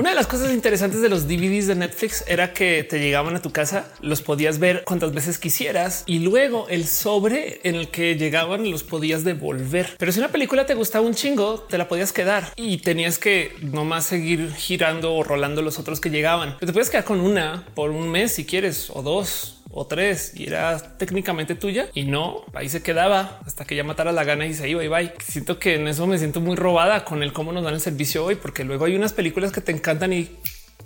Una de las cosas interesantes de los DVDs de Netflix era que te llegaban a tu casa, los podías ver cuantas veces quisieras y luego el sobre en el que llegaban los podías devolver. Pero si una película te gustaba un chingo, te la podías quedar y tenías que nomás seguir girando o rolando los otros que llegaban. Pero te puedes quedar con una por un mes si quieres o dos o tres y era técnicamente tuya y no ahí se quedaba hasta que ya matara la gana y se iba y bye. Siento que en eso me siento muy robada con el cómo nos dan el servicio hoy, porque luego hay unas películas que te encantan y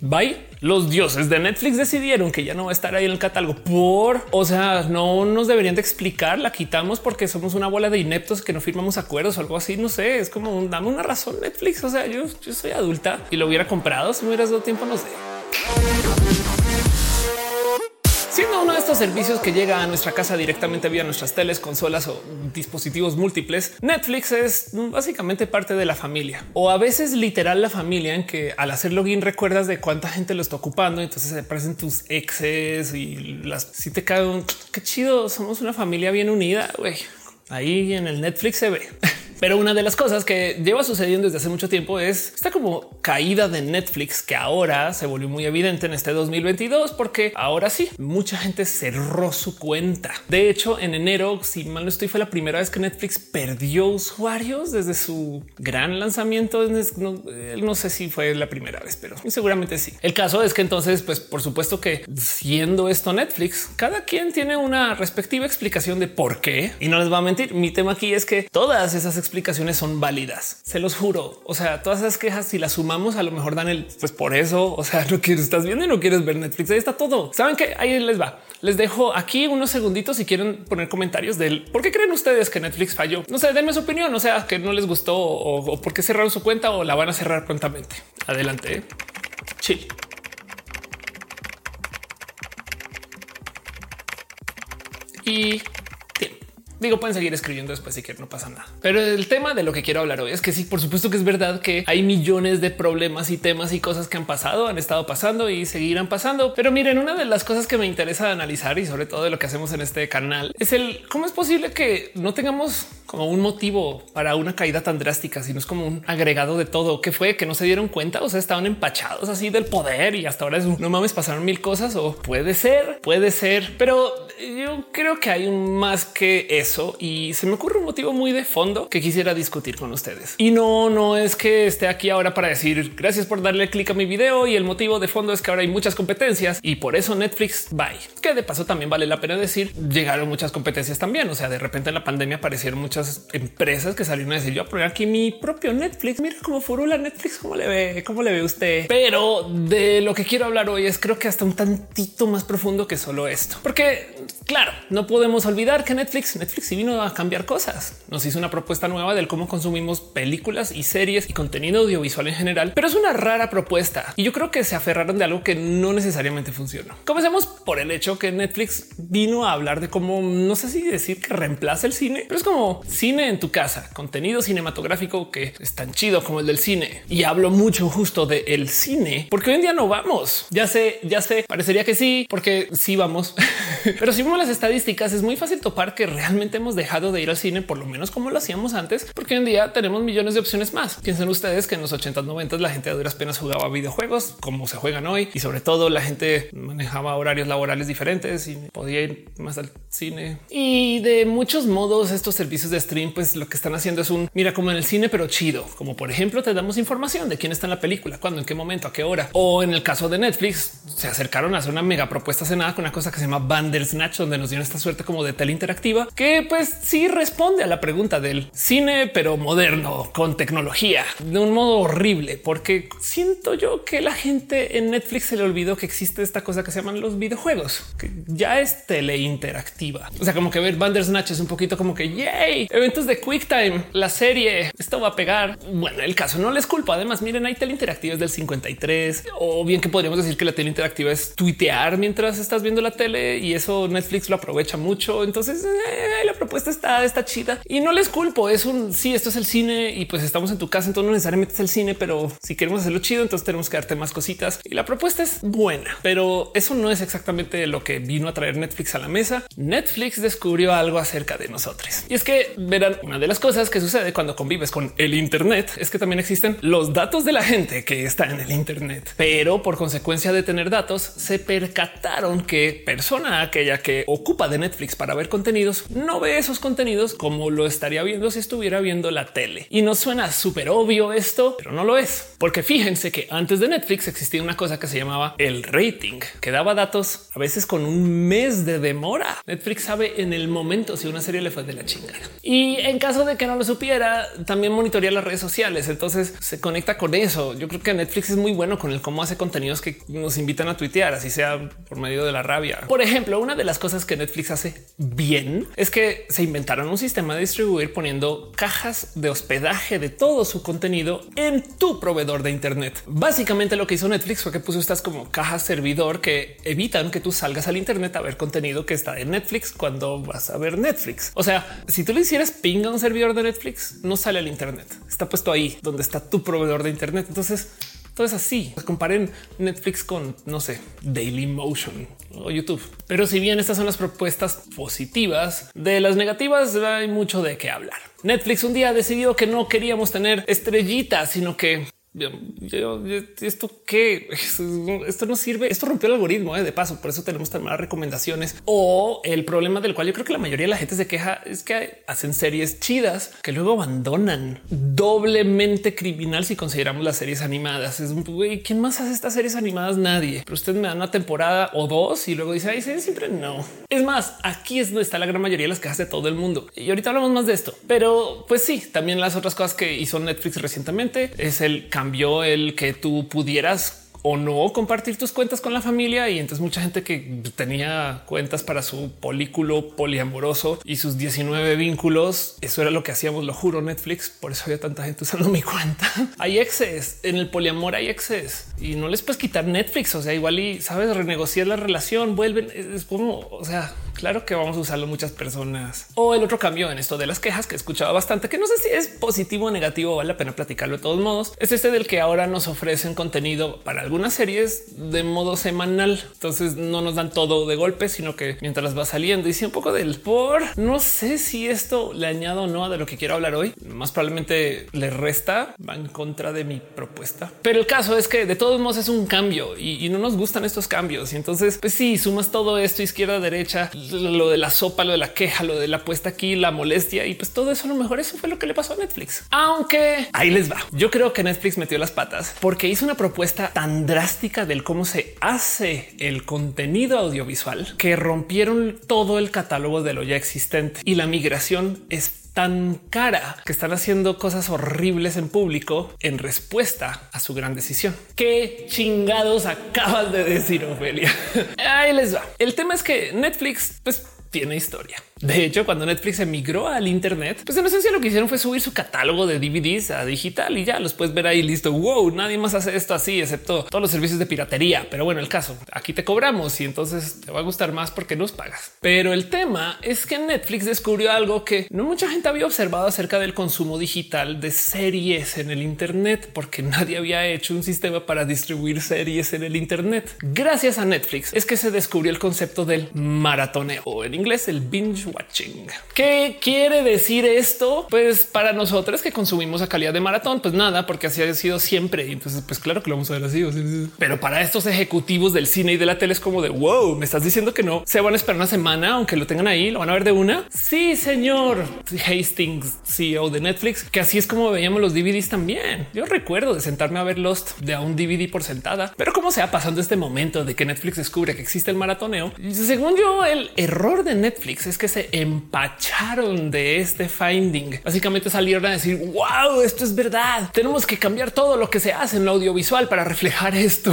Bye. Los dioses de Netflix decidieron que ya no va a estar ahí en el catálogo por, o sea, no nos deberían de explicar, la quitamos porque somos una bola de ineptos que no firmamos acuerdos o algo así. No sé, es como un, dame una razón Netflix. O sea, yo, yo soy adulta y lo hubiera comprado si me hubieras dado tiempo, no sé. Estos servicios que llega a nuestra casa directamente vía nuestras teles, consolas o dispositivos múltiples, Netflix es básicamente parte de la familia o a veces literal la familia en que al hacer login recuerdas de cuánta gente lo está ocupando. Entonces se aparecen tus exes y las si te cae un qué chido. Somos una familia bien unida. Ahí en el Netflix se ve. Pero una de las cosas que lleva sucediendo desde hace mucho tiempo es esta como caída de Netflix que ahora se volvió muy evidente en este 2022 porque ahora sí, mucha gente cerró su cuenta. De hecho, en enero, si mal no estoy, fue la primera vez que Netflix perdió usuarios desde su gran lanzamiento. No, no sé si fue la primera vez, pero seguramente sí. El caso es que entonces, pues por supuesto que siendo esto Netflix, cada quien tiene una respectiva explicación de por qué. Y no les va a mentir, mi tema aquí es que todas esas explicaciones son válidas. Se los juro. O sea, todas esas quejas, si las sumamos, a lo mejor dan el pues por eso. O sea, no quieres, estás viendo y no quieres ver Netflix. Ahí está todo. Saben que ahí les va. Les dejo aquí unos segunditos si quieren poner comentarios del por qué creen ustedes que Netflix falló. No sé, denme su opinión. O sea, que no les gustó o, por qué cerraron su cuenta o la van a cerrar prontamente. Adelante. Chill. Y Digo, pueden seguir escribiendo después si quieren, no pasa nada. Pero el tema de lo que quiero hablar hoy es que sí, por supuesto que es verdad que hay millones de problemas y temas y cosas que han pasado, han estado pasando y seguirán pasando. Pero miren, una de las cosas que me interesa analizar y sobre todo de lo que hacemos en este canal es el cómo es posible que no tengamos como un motivo para una caída tan drástica, sino es como un agregado de todo que fue que no se dieron cuenta. O sea, estaban empachados así del poder y hasta ahora es no mames, pasaron mil cosas o puede ser, puede ser, pero yo creo que hay más que eso y se me ocurre un motivo muy de fondo que quisiera discutir con ustedes. Y no, no es que esté aquí ahora para decir gracias por darle clic a mi video y el motivo de fondo es que ahora hay muchas competencias y por eso Netflix bye. Que de paso también vale la pena decir llegaron muchas competencias también. O sea, de repente en la pandemia aparecieron muchas empresas que salieron a decir yo a poner aquí mi propio Netflix. Mira cómo furula Netflix, cómo le ve, cómo le ve usted. Pero de lo que quiero hablar hoy es creo que hasta un tantito más profundo que solo esto, porque claro, no podemos olvidar que Netflix, Netflix si vino a cambiar cosas. Nos hizo una propuesta nueva del cómo consumimos películas y series y contenido audiovisual en general, pero es una rara propuesta y yo creo que se aferraron de algo que no necesariamente funcionó. Comencemos por el hecho que Netflix vino a hablar de cómo no sé si decir que reemplaza el cine, pero es como cine en tu casa, contenido cinematográfico que es tan chido como el del cine. Y hablo mucho justo de el cine, porque hoy en día no vamos. Ya sé, ya sé, parecería que sí, porque sí vamos, pero si vemos las estadísticas es muy fácil topar que realmente hemos dejado de ir al cine, por lo menos como lo hacíamos antes, porque hoy en día tenemos millones de opciones más. Piensen ustedes que en los 80 90 la gente a duras penas jugaba videojuegos como se juegan hoy y sobre todo la gente manejaba horarios laborales diferentes y podía ir más al cine. Y de muchos modos estos servicios de stream pues lo que están haciendo es un mira como en el cine pero chido, como por ejemplo te damos información de quién está en la película, cuándo, en qué momento, a qué hora. O en el caso de Netflix se acercaron a hacer una mega propuesta cenada con una cosa que se llama Bandersnatch donde nos dieron esta suerte como de tele interactiva que pues sí responde a la pregunta del cine, pero moderno, con tecnología, de un modo horrible, porque siento yo que la gente en Netflix se le olvidó que existe esta cosa que se llaman los videojuegos, que ya es tele interactiva. O sea, como que ver Bandersnatch es un poquito como que yay, eventos de QuickTime, la serie, esto va a pegar. Bueno, el caso no les culpo. Además, miren, hay tele interactiva del 53 o bien que podríamos decir que la tele interactiva es tuitear mientras estás viendo la tele y eso Netflix lo aprovecha mucho. Entonces, eh, la propuesta está, está chida y no les culpo. Es un sí, esto es el cine y pues estamos en tu casa, entonces no necesariamente es el cine, pero si queremos hacerlo chido, entonces tenemos que darte más cositas y la propuesta es buena, pero eso no es exactamente lo que vino a traer Netflix a la mesa. Netflix descubrió algo acerca de nosotros y es que verán, una de las cosas que sucede cuando convives con el Internet es que también existen los datos de la gente que está en el Internet, pero por consecuencia de tener datos, se percataron que persona aquella que ocupa de Netflix para ver contenidos no ve esos contenidos como lo estaría viendo si estuviera viendo la tele. Y no suena súper obvio esto, pero no lo es, porque fíjense que antes de Netflix existía una cosa que se llamaba el rating, que daba datos a veces con un mes de demora. Netflix sabe en el momento si una serie le fue de la chingada. Y en caso de que no lo supiera, también monitorea las redes sociales. Entonces se conecta con eso. Yo creo que Netflix es muy bueno con el cómo hace contenidos que nos invitan a tuitear, así sea por medio de la rabia. Por ejemplo, una de las cosas que Netflix hace bien es que se inventaron un sistema de distribuir poniendo cajas de hospedaje de todo su contenido en tu proveedor de Internet. Básicamente lo que hizo Netflix fue que puso estas como cajas servidor que evitan que tú salgas al Internet a ver contenido que está en Netflix cuando vas a ver Netflix. O sea, si tú le hicieras ping a un servidor de Netflix, no sale al Internet. Está puesto ahí donde está tu proveedor de Internet. Entonces, todo es así. Pues comparen Netflix con, no sé, Daily Motion o YouTube. Pero si bien estas son las propuestas positivas, de las negativas hay mucho de qué hablar. Netflix un día decidió que no queríamos tener estrellitas, sino que esto que esto no sirve. Esto rompió el algoritmo ¿eh? de paso. Por eso tenemos tan malas recomendaciones. O el problema del cual yo creo que la mayoría de la gente se queja es que hacen series chidas que luego abandonan doblemente criminal. Si consideramos las series animadas, es güey, quién más hace estas series animadas? Nadie. Pero usted me da una temporada o dos y luego dice ay, siempre no. Es más, aquí es donde está la gran mayoría de las quejas de todo el mundo. Y ahorita hablamos más de esto, pero pues sí, también las otras cosas que hizo Netflix recientemente es el cambio cambió el que tú pudieras o no compartir tus cuentas con la familia. Y entonces mucha gente que tenía cuentas para su polículo poliamoroso y sus 19 vínculos, eso era lo que hacíamos, lo juro, Netflix. Por eso había tanta gente usando mi cuenta. Hay exes en el poliamor, hay exes y no les puedes quitar Netflix. O sea, igual y sabes renegociar la relación, vuelven. Es como, o sea, claro que vamos a usarlo muchas personas. O el otro cambio en esto de las quejas que he escuchado bastante, que no sé si es positivo o negativo, vale la pena platicarlo de todos modos. Es este del que ahora nos ofrecen contenido para algunas series de modo semanal. Entonces no nos dan todo de golpe, sino que mientras va saliendo y si un poco del por no sé si esto le añado o no a de lo que quiero hablar hoy. Más probablemente le resta, va en contra de mi propuesta. Pero el caso es que de todos modos es un cambio y, y no nos gustan estos cambios. Y entonces, pues sí, sumas todo esto izquierda, derecha, lo de la sopa, lo de la queja, lo de la puesta aquí, la molestia y pues todo eso a lo mejor eso fue lo que le pasó a Netflix. Aunque ahí les va. Yo creo que Netflix metió las patas porque hizo una propuesta tan drástica del cómo se hace el contenido audiovisual que rompieron todo el catálogo de lo ya existente y la migración es tan cara que están haciendo cosas horribles en público en respuesta a su gran decisión. Qué chingados acabas de decir, Ofelia. Ahí les va. El tema es que Netflix, pues tiene historia. De hecho, cuando Netflix emigró al Internet, pues en esencia lo que hicieron fue subir su catálogo de DVDs a digital y ya los puedes ver ahí listo. Wow, nadie más hace esto así, excepto todos los servicios de piratería. Pero bueno, el caso aquí te cobramos y entonces te va a gustar más porque nos pagas. Pero el tema es que Netflix descubrió algo que no mucha gente había observado acerca del consumo digital de series en el Internet, porque nadie había hecho un sistema para distribuir series en el Internet. Gracias a Netflix es que se descubrió el concepto del maratoneo en inglés el binge watching. ¿Qué quiere decir esto? Pues para nosotros que consumimos a calidad de maratón, pues nada, porque así ha sido siempre. Entonces, pues claro que lo vamos a ver así. Pero para estos ejecutivos del cine y de la tele es como de wow, me estás diciendo que no se van a esperar una semana, aunque lo tengan ahí, lo van a ver de una. Sí, señor Hastings, CEO de Netflix, que así es como veíamos los DVDs también. Yo recuerdo de sentarme a ver Lost de un DVD por sentada, pero cómo se ha pasando este momento de que Netflix descubre que existe el maratoneo. Según yo, el error de Netflix es que se empacharon de este finding. Básicamente salieron a decir wow, esto es verdad. Tenemos que cambiar todo lo que se hace en lo audiovisual para reflejar esto.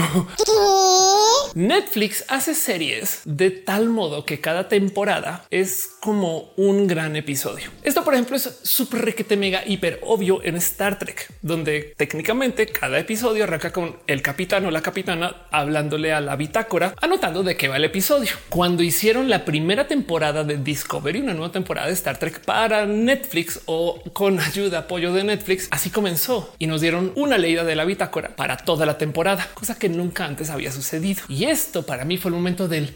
Netflix hace series de tal modo que cada temporada es como un gran episodio. Esto, por ejemplo, es súper requete mega hiper obvio en Star Trek, donde técnicamente cada episodio arranca con el capitán o la capitana hablándole a la bitácora, anotando de qué va el episodio. Cuando hicieron la primera temporada de Discovery, una nueva temporada de Star Trek para Netflix o con ayuda, apoyo de Netflix, así comenzó y nos dieron una leída de la bitácora para toda la temporada, cosa que nunca antes había sucedido. Esto para mí fue el momento del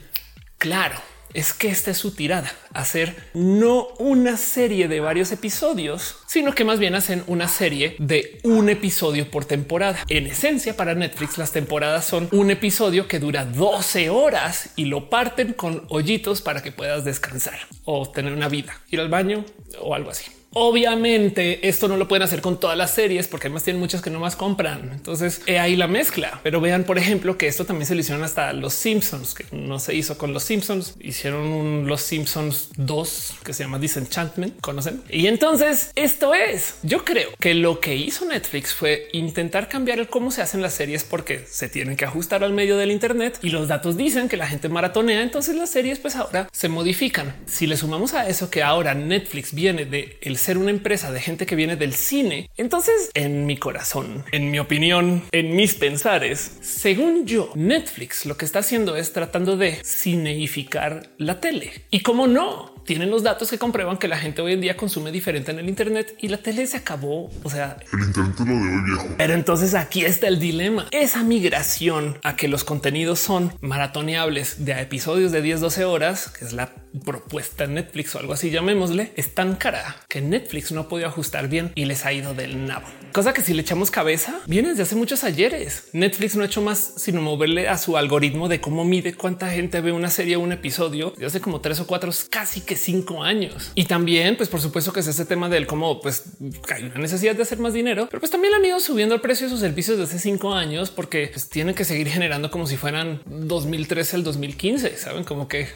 claro es que esta es su tirada, hacer no una serie de varios episodios, sino que más bien hacen una serie de un episodio por temporada. En esencia, para Netflix las temporadas son un episodio que dura 12 horas y lo parten con hoyitos para que puedas descansar o tener una vida, ir al baño o algo así. Obviamente esto no lo pueden hacer con todas las series porque además tienen muchas que no más compran. Entonces ahí la mezcla. Pero vean, por ejemplo, que esto también se lo hicieron hasta los Simpsons, que no se hizo con los Simpsons. Hicieron Los Simpsons 2 que se llama Disenchantment. Conocen? Y entonces esto es. Yo creo que lo que hizo Netflix fue intentar cambiar el cómo se hacen las series porque se tienen que ajustar al medio del Internet y los datos dicen que la gente maratonea. Entonces las series, pues ahora se modifican. Si le sumamos a eso que ahora Netflix viene de ser una empresa de gente que viene del cine. Entonces, en mi corazón, en mi opinión, en mis pensares, según yo, Netflix lo que está haciendo es tratando de cineificar la tele. Y como no, tienen los datos que comprueban que la gente hoy en día consume diferente en el Internet y la tele se acabó. O sea, el Internet lo de hoy viejo. Pero entonces aquí está el dilema. Esa migración a que los contenidos son maratoneables de episodios de 10, 12 horas, que es la propuesta Netflix o algo así, llamémosle, es tan cara que Netflix no ha podido ajustar bien y les ha ido del nabo. Cosa que si le echamos cabeza, viene desde hace muchos ayeres. Netflix no ha hecho más sino moverle a su algoritmo de cómo mide cuánta gente ve una serie o un episodio de hace como tres o cuatro, casi cinco años. Y también, pues por supuesto que es ese tema del cómo pues hay una necesidad de hacer más dinero, pero pues también han ido subiendo el precio de sus servicios desde hace cinco años porque pues, tienen que seguir generando como si fueran 2013 al 2015. Saben como que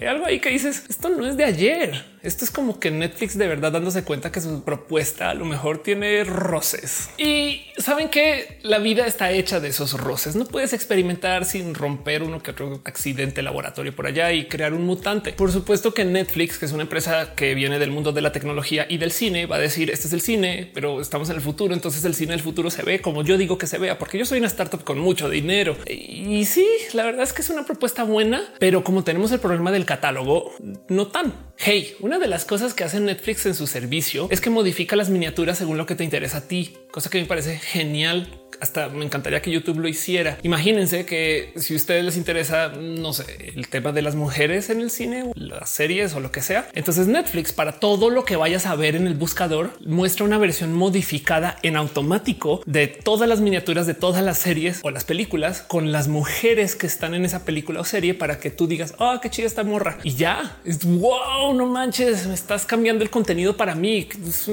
hay algo ahí que dices esto no es de ayer. Esto es como que Netflix de verdad dándose cuenta que su propuesta a lo mejor tiene roces y saben que la vida está hecha de esos roces. No puedes experimentar sin romper uno que otro accidente laboratorio por allá y crear un mutante. Por supuesto que Netflix, que es una empresa que viene del mundo de la tecnología y del cine, va a decir este es el cine, pero estamos en el futuro. Entonces el cine del futuro se ve como yo digo que se vea, porque yo soy una startup con mucho dinero. Y sí, la verdad es que es una propuesta buena, pero como tenemos el problema del catálogo, no tan. Hey, una de las cosas que hace Netflix en su servicio es que modifica las miniaturas según lo que te interesa a ti, cosa que me parece genial hasta me encantaría que YouTube lo hiciera. Imagínense que si a ustedes les interesa, no sé, el tema de las mujeres en el cine, las series o lo que sea, entonces Netflix para todo lo que vayas a ver en el buscador muestra una versión modificada en automático de todas las miniaturas de todas las series o las películas con las mujeres que están en esa película o serie para que tú digas, oh, qué chida esta morra y ya es wow, no manches, me estás cambiando el contenido para mí.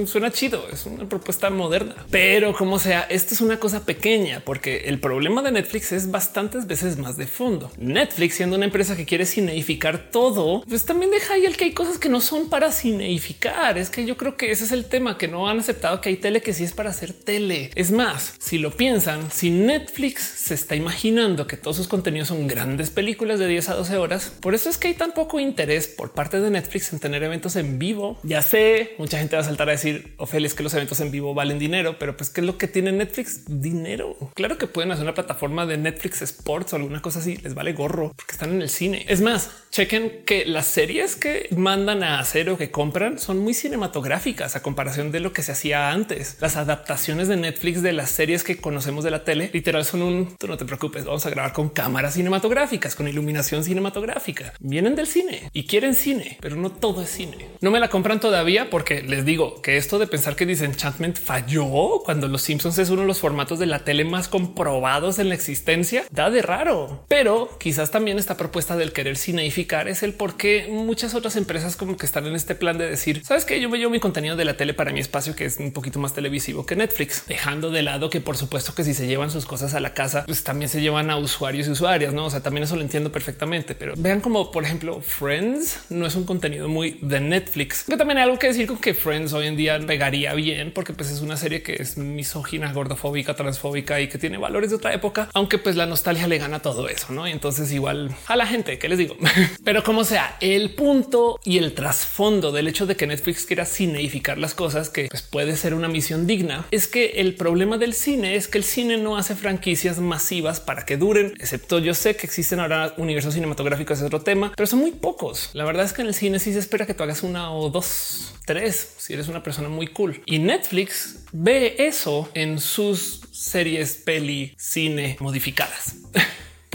Suena chido, es una propuesta moderna, pero como sea, esto es una cosa pequeña, porque el problema de Netflix es bastantes veces más de fondo. Netflix, siendo una empresa que quiere cineificar todo, pues también deja ahí el que hay cosas que no son para cineificar. Es que yo creo que ese es el tema que no han aceptado que hay tele que sí es para hacer tele. Es más, si lo piensan, si Netflix se está imaginando que todos sus contenidos son grandes películas de 10 a 12 horas, por eso es que hay tan poco interés por parte de Netflix en tener eventos en vivo. Ya sé, mucha gente va a saltar a decir, Ophelia, es que los eventos en vivo valen dinero, pero pues qué es lo que tiene Netflix? Dinero. Claro que pueden hacer una plataforma de Netflix Sports o alguna cosa así. Les vale gorro porque están en el cine. Es más, chequen que las series que mandan a hacer o que compran son muy cinematográficas a comparación de lo que se hacía antes. Las adaptaciones de Netflix de las series que conocemos de la tele literal son un tú no te preocupes. Vamos a grabar con cámaras cinematográficas, con iluminación cinematográfica. Vienen del cine y quieren cine, pero no todo es cine. No me la compran todavía porque les digo que esto de pensar que Disenchantment falló cuando los Simpsons es uno de los formatos de la tele más comprobados en la existencia, da de raro. Pero quizás también esta propuesta del querer es el por qué muchas otras empresas como que están en este plan de decir, sabes que yo me llevo mi contenido de la tele para mi espacio, que es un poquito más televisivo que Netflix, dejando de lado que por supuesto que si se llevan sus cosas a la casa, pues también se llevan a usuarios y usuarias, no? O sea, también eso lo entiendo perfectamente, pero vean como por ejemplo Friends no es un contenido muy de Netflix, pero también algo que decir con que Friends hoy en día pegaría bien porque pues es una serie que es misógina, gordofóbica, transfóbica y que tiene valores de otra época, aunque pues la nostalgia le gana todo eso, ¿no? Y entonces igual a la gente, que les digo? Pero como sea, el punto y el trasfondo del hecho de que Netflix quiera cineificar las cosas, que pues, puede ser una misión digna, es que el problema del cine es que el cine no hace franquicias masivas para que duren, excepto yo sé que existen ahora universos cinematográficos, es otro tema, pero son muy pocos. La verdad es que en el cine sí se espera que tú hagas una o dos, tres, si eres una persona muy cool. Y Netflix ve eso en sus series, peli, cine modificadas.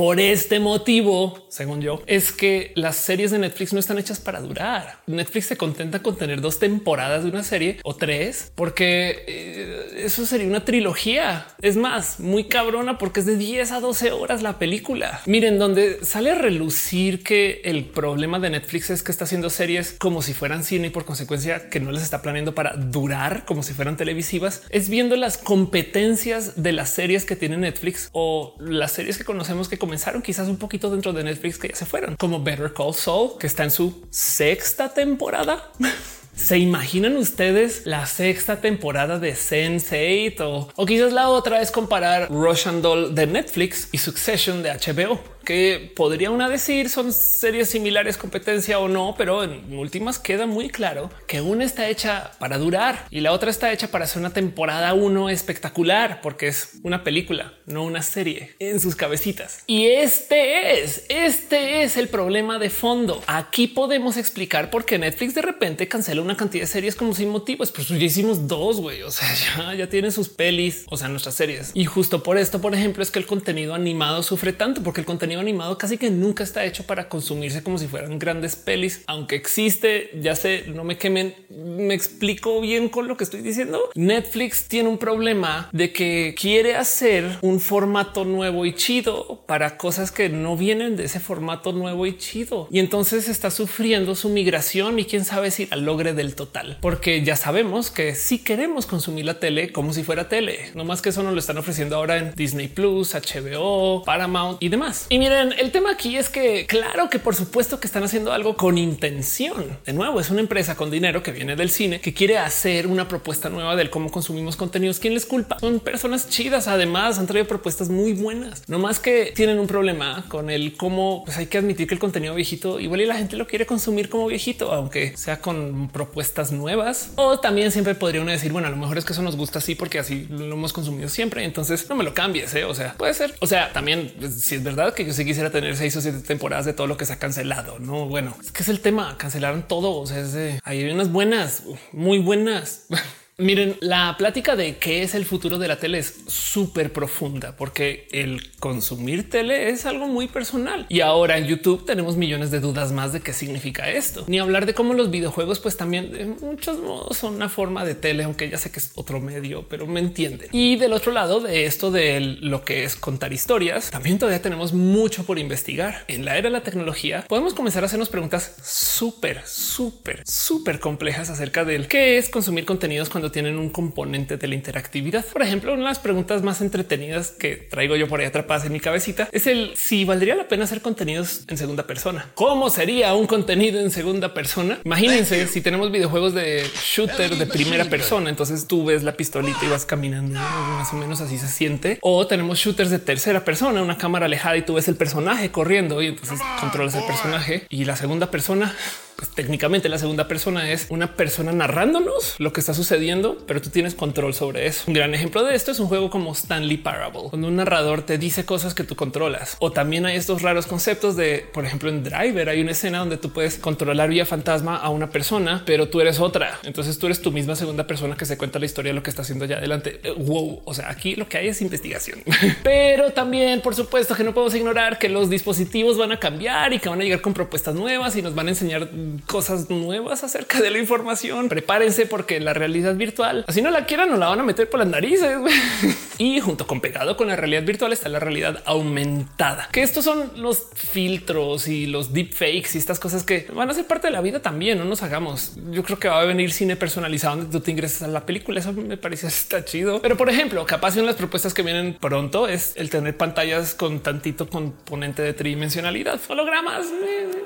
por este motivo, según yo, es que las series de Netflix no están hechas para durar. Netflix se contenta con tener dos temporadas de una serie o tres, porque eh, eso sería una trilogía. Es más, muy cabrona porque es de 10 a 12 horas la película. Miren, donde sale a relucir que el problema de Netflix es que está haciendo series como si fueran cine y por consecuencia que no les está planeando para durar como si fueran televisivas, es viendo las competencias de las series que tiene Netflix o las series que conocemos que comenzaron quizás un poquito dentro de Netflix que ya se fueron, como Better Call Saul, que está en su sexta temporada. ¿Se imaginan ustedes la sexta temporada de Sense8 o, o quizás la otra es comparar Russian Doll de Netflix y Succession de HBO? Que podría una decir son series similares, competencia o no, pero en últimas queda muy claro que una está hecha para durar y la otra está hecha para hacer una temporada uno espectacular, porque es una película, no una serie en sus cabecitas. Y este es, este es el problema de fondo. Aquí podemos explicar por qué Netflix de repente cancela una cantidad de series como sin motivos. Pues ya hicimos dos, güey. O sea, ya tienen sus pelis, o sea, nuestras series. Y justo por esto, por ejemplo, es que el contenido animado sufre tanto porque el contenido animado casi que nunca está hecho para consumirse como si fueran grandes pelis, aunque existe, ya sé, no me quemen, me explico bien con lo que estoy diciendo. Netflix tiene un problema de que quiere hacer un formato nuevo y chido para cosas que no vienen de ese formato nuevo y chido. Y entonces está sufriendo su migración y quién sabe si la logre del total, porque ya sabemos que si queremos consumir la tele como si fuera tele, no más que eso nos lo están ofreciendo ahora en Disney Plus, HBO, Paramount y demás. Y miren, el tema aquí es que claro que por supuesto que están haciendo algo con intención. De nuevo, es una empresa con dinero que viene del cine que quiere hacer una propuesta nueva del cómo consumimos contenidos. ¿Quién les culpa? Son personas chidas. Además, han traído propuestas muy buenas. No más que tienen un problema con el cómo pues hay que admitir que el contenido viejito igual y la gente lo quiere consumir como viejito, aunque sea con propuestas nuevas. O también siempre podría uno decir, bueno, a lo mejor es que eso nos gusta así porque así lo hemos consumido siempre. Entonces no me lo cambies. ¿eh? O sea, puede ser. O sea, también pues, si es verdad que yo sí quisiera tener seis o siete temporadas de todo lo que se ha cancelado. No, bueno, es que es el tema. Cancelaron todo. O sea, hay unas buenas, muy buenas. Miren, la plática de qué es el futuro de la tele es súper profunda porque el consumir tele es algo muy personal. Y ahora en YouTube tenemos millones de dudas más de qué significa esto. Ni hablar de cómo los videojuegos pues también de muchos modos son una forma de tele, aunque ya sé que es otro medio, pero me entienden. Y del otro lado de esto de lo que es contar historias, también todavía tenemos mucho por investigar. En la era de la tecnología podemos comenzar a hacernos preguntas súper, súper, súper complejas acerca del qué es consumir contenidos cuando tienen un componente de la interactividad. Por ejemplo, una de las preguntas más entretenidas que traigo yo por ahí atrapadas en mi cabecita es el si valdría la pena hacer contenidos en segunda persona. ¿Cómo sería un contenido en segunda persona? Imagínense si tenemos videojuegos de shooter de primera persona, entonces tú ves la pistolita y vas caminando más o menos así se siente. O tenemos shooters de tercera persona, una cámara alejada y tú ves el personaje corriendo y entonces controlas el personaje y la segunda persona pues, técnicamente la segunda persona es una persona narrándonos lo que está sucediendo, pero tú tienes control sobre eso. Un gran ejemplo de esto es un juego como Stanley Parable, cuando un narrador te dice cosas que tú controlas. O también hay estos raros conceptos de, por ejemplo, en Driver hay una escena donde tú puedes controlar vía fantasma a una persona, pero tú eres otra. Entonces tú eres tu misma segunda persona que se cuenta la historia de lo que está haciendo ya adelante. Eh, wow. O sea, aquí lo que hay es investigación, pero también, por supuesto, que no podemos ignorar que los dispositivos van a cambiar y que van a llegar con propuestas nuevas y nos van a enseñar cosas nuevas acerca de la información. Prepárense porque la realidad virtual, así no la quieran, no la van a meter por las narices. y junto con pegado con la realidad virtual está la realidad aumentada, que estos son los filtros y los deepfakes y estas cosas que van a ser parte de la vida también. No nos hagamos. Yo creo que va a venir cine personalizado donde tú te ingresas a la película. Eso me parece está chido. Pero por ejemplo, capaz de las propuestas que vienen pronto es el tener pantallas con tantito componente de tridimensionalidad, hologramas.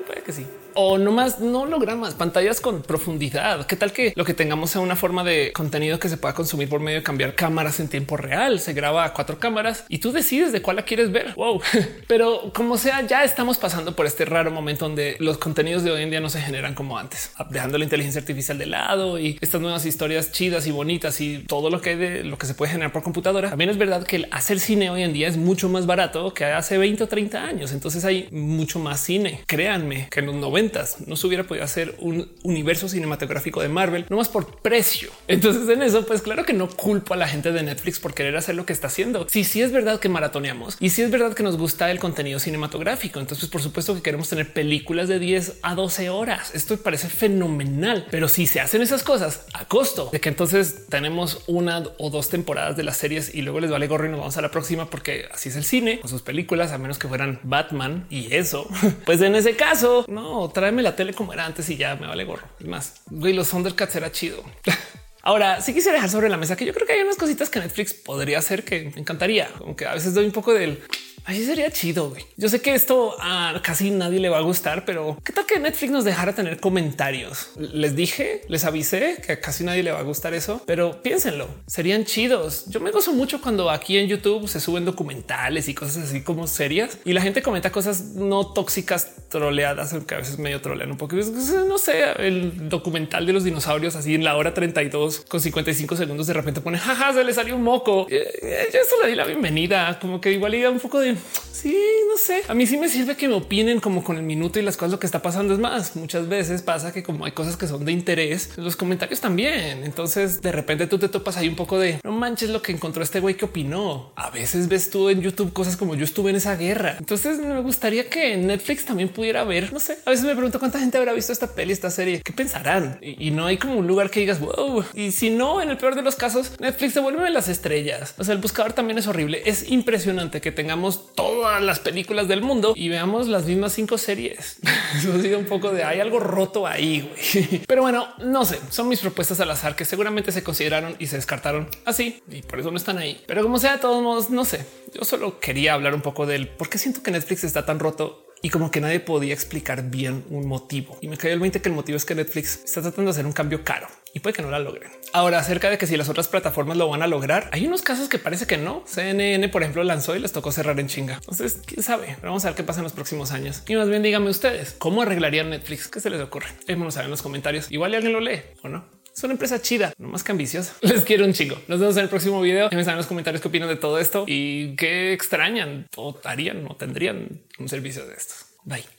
Puede que sí o no más no hologramas, pantallas con profundidad. ¿Qué tal que lo que tengamos sea una forma de contenido que se pueda consumir por medio de cambiar cámaras en tiempo real? Se graba a cuatro cámaras y tú decides de cuál la quieres ver. Wow. Pero como sea, ya estamos pasando por este raro momento donde los contenidos de hoy en día no se generan como antes, dejando la inteligencia artificial de lado y estas nuevas historias chidas y bonitas y todo lo que hay de lo que se puede generar por computadora. También es verdad que el hacer cine hoy en día es mucho más barato que hace 20 o 30 años. Entonces hay mucho más cine. Créanme que en los noventas no se hubiera podido hacer un universo cinematográfico de Marvel, no más por precio. Entonces en eso, pues claro que no culpo a la gente de Netflix por querer hacer lo que está haciendo. Si sí, es verdad que maratoneamos y si es verdad que nos gusta el contenido cinematográfico, entonces pues, por supuesto que queremos tener películas de 10 a 12 horas. Esto parece fenomenal, pero si se hacen esas cosas a costo de que entonces tenemos una o dos temporadas de las series y luego les vale gorro y nos vamos a la próxima porque así es el cine con sus películas, a menos que fueran Batman y eso, pues en ese caso, no, tráeme la tele como era antes y ya me vale gorro. Es más, güey, los Thundercats era chido. Ahora sí quisiera dejar sobre la mesa que yo creo que hay unas cositas que Netflix podría hacer que me encantaría, aunque a veces doy un poco del Así sería chido. Güey. Yo sé que esto a casi nadie le va a gustar, pero qué tal que Netflix nos dejara tener comentarios? Les dije, les avisé que a casi nadie le va a gustar eso, pero piénsenlo, serían chidos. Yo me gozo mucho cuando aquí en YouTube se suben documentales y cosas así como serias y la gente comenta cosas no tóxicas, troleadas, aunque a veces medio trolean un poco. No sé, el documental de los dinosaurios así en la hora 32 con 55 segundos de repente pone jaja, se le salió un moco. Yo eso le di la bienvenida, como que igual iba un poco de sí, no sé. A mí sí me sirve que me opinen como con el minuto y las cosas lo que está pasando. Es más, muchas veces pasa que como hay cosas que son de interés, los comentarios también. Entonces de repente tú te topas ahí un poco de no manches lo que encontró este güey que opinó. A veces ves tú en YouTube cosas como yo estuve en esa guerra. Entonces me gustaría que Netflix también pudiera ver. No sé, a veces me pregunto cuánta gente habrá visto esta peli, esta serie, qué pensarán y, no hay como un lugar que digas wow. Y si no, en el peor de los casos, Netflix devuelve las estrellas. O sea, el buscador también es horrible. Es impresionante que tengamos todas las películas del mundo y veamos las mismas cinco series. Eso ha sido un poco de hay algo roto ahí. Güey. Pero bueno, no sé, son mis propuestas al azar que seguramente se consideraron y se descartaron así y por eso no están ahí. Pero como sea, de todos modos, no sé. Yo solo quería hablar un poco del por qué siento que Netflix está tan roto y como que nadie podía explicar bien un motivo. Y me cayó el 20 que el motivo es que Netflix está tratando de hacer un cambio caro y puede que no la logren. Ahora, acerca de que si las otras plataformas lo van a lograr, hay unos casos que parece que no. CNN, por ejemplo, lanzó y les tocó cerrar en chinga. Entonces, quién sabe, vamos a ver qué pasa en los próximos años. Y más bien díganme ustedes cómo arreglarían Netflix. ¿Qué se les ocurre? Déjenos en los comentarios. Igual alguien lo lee o no. Es una empresa chida, no más que ambiciosa. Les quiero un chingo. Nos vemos en el próximo video. Déjenme saber en los comentarios qué opinan de todo esto y qué extrañan o harían o tendrían un servicio de estos. Bye.